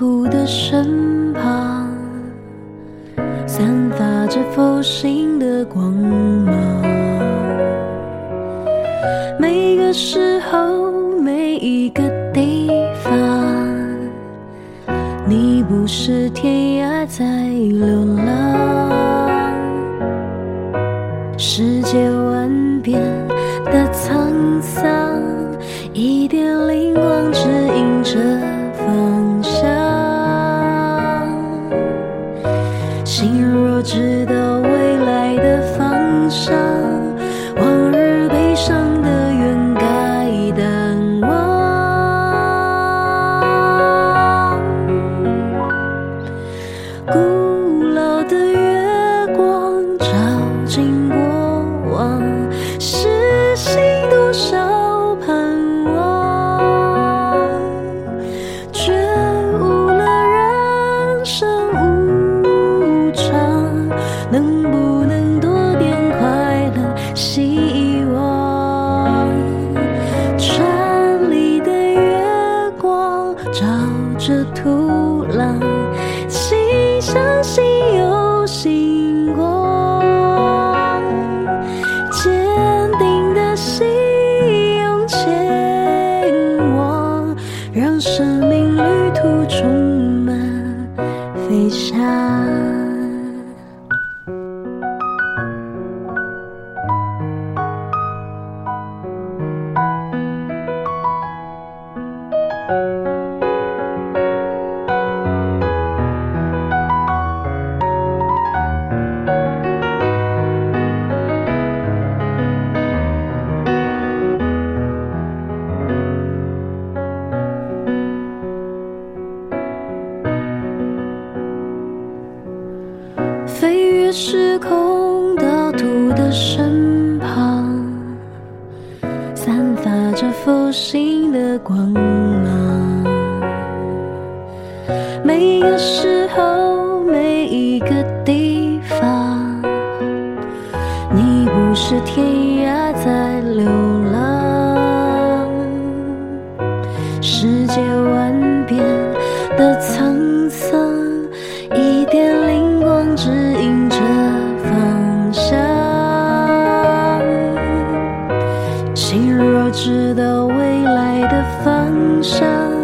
土的身旁，散发着佛心的光芒。每个时候，每一个地方，你不是天涯在流浪，世界万变我知道未来的方向，照着土壤，心相信有星光，坚定的心飞越时空倒吐的身旁，散发着佛心的光芒。每个时候，每一个地方，你不是天涯在流伤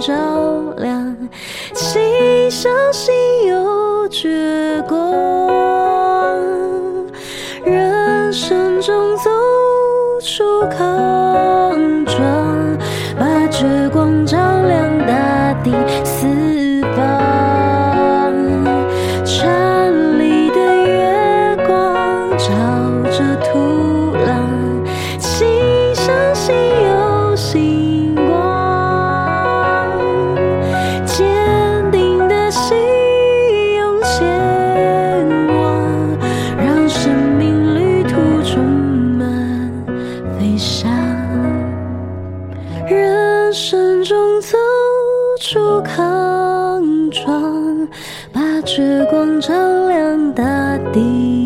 照亮，心相信有绝光。人生中走出口时，光照亮大地。